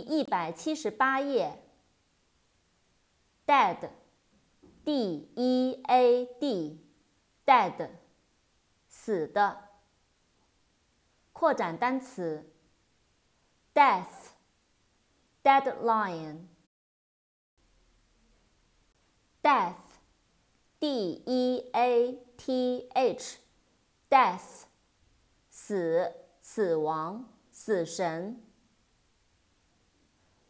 一百七十八页。dead，d-e-a-d，dead，死的。扩展单词，death，deadline，death，d e a t h，death，死，死亡，死神。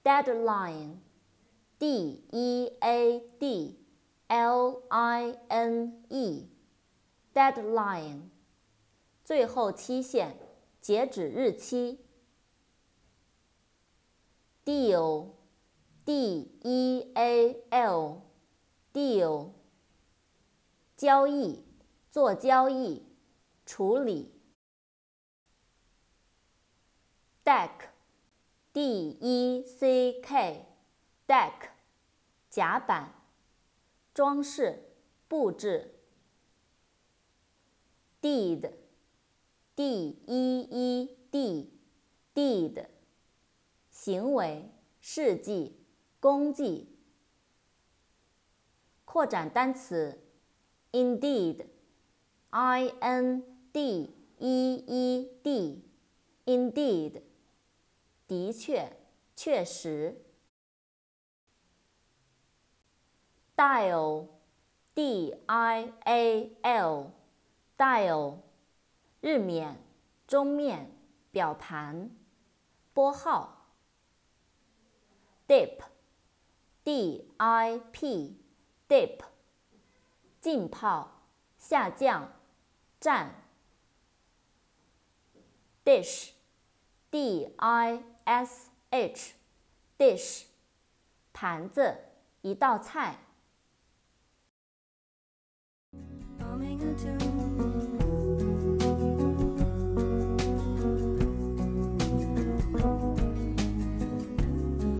deadline，d e a d l i n e，deadline，最后期限，截止日期。deal，d e a l，deal，交易，做交易，处理。deck。 D E C K，deck，甲板，装饰，布置。Deed，D E E D，deed，行为，事迹，功绩。扩展单词，Indeed，I N D E E D，Indeed。的确，确实。dial，d-i-a-l，dial，日冕、钟面、表盘、拨号。dip，d-i-p，dip，浸泡、下降、站。dish，d-i。S H，dish 盘子一道菜。